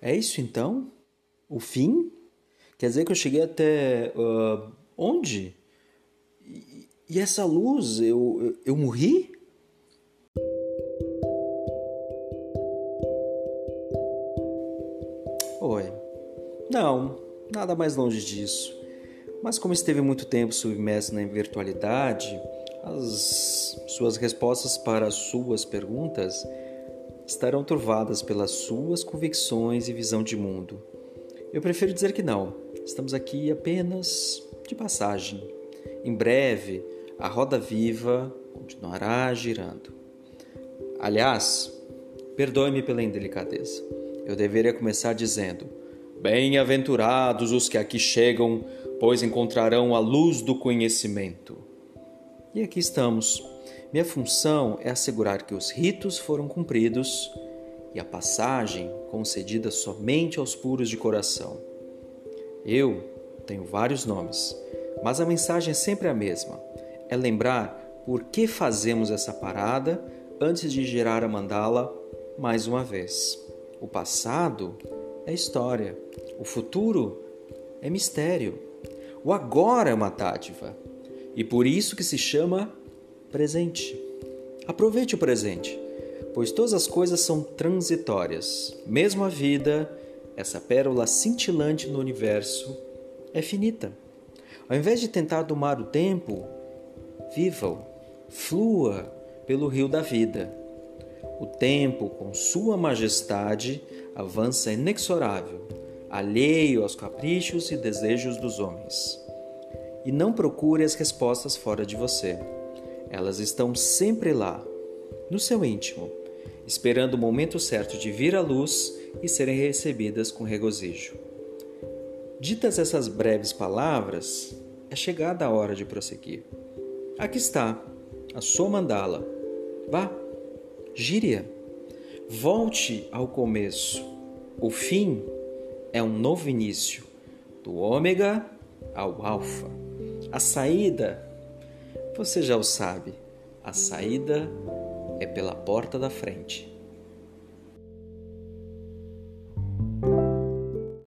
É isso então? O fim? Quer dizer que eu cheguei até. Uh, onde? E, e, essa luz, eu, eu, eu morri? Oi. Não, nada mais longe disso. Mas como esteve muito tempo submerso na virtualidade, as suas respostas para as suas perguntas estarão turvadas pelas suas convicções e visão de mundo. Eu prefiro dizer que não. Estamos aqui apenas de passagem. Em breve, a roda viva continuará girando. Aliás, perdoe-me pela indelicadeza. Eu deveria começar dizendo: Bem-aventurados os que aqui chegam, pois encontrarão a luz do conhecimento. E aqui estamos. Minha função é assegurar que os ritos foram cumpridos e a passagem concedida somente aos puros de coração. Eu tenho vários nomes, mas a mensagem é sempre a mesma: é lembrar por que fazemos essa parada antes de gerar a mandala mais uma vez. O passado é história, o futuro é mistério, o agora é uma dádiva e por isso que se chama presente. Aproveite o presente, pois todas as coisas são transitórias. Mesmo a vida, essa pérola cintilante no universo, é finita. Ao invés de tentar domar o tempo, viva-o, flua pelo rio da vida. O tempo, com sua majestade, avança inexorável, alheio aos caprichos e desejos dos homens e não procure as respostas fora de você. Elas estão sempre lá, no seu íntimo, esperando o momento certo de vir à luz e serem recebidas com regozijo. Ditas essas breves palavras, é chegada a hora de prosseguir. Aqui está, a sua mandala. Vá, gire-a. Volte ao começo. O fim é um novo início, do ômega ao alfa. A saída, você já o sabe, a saída é pela porta da frente.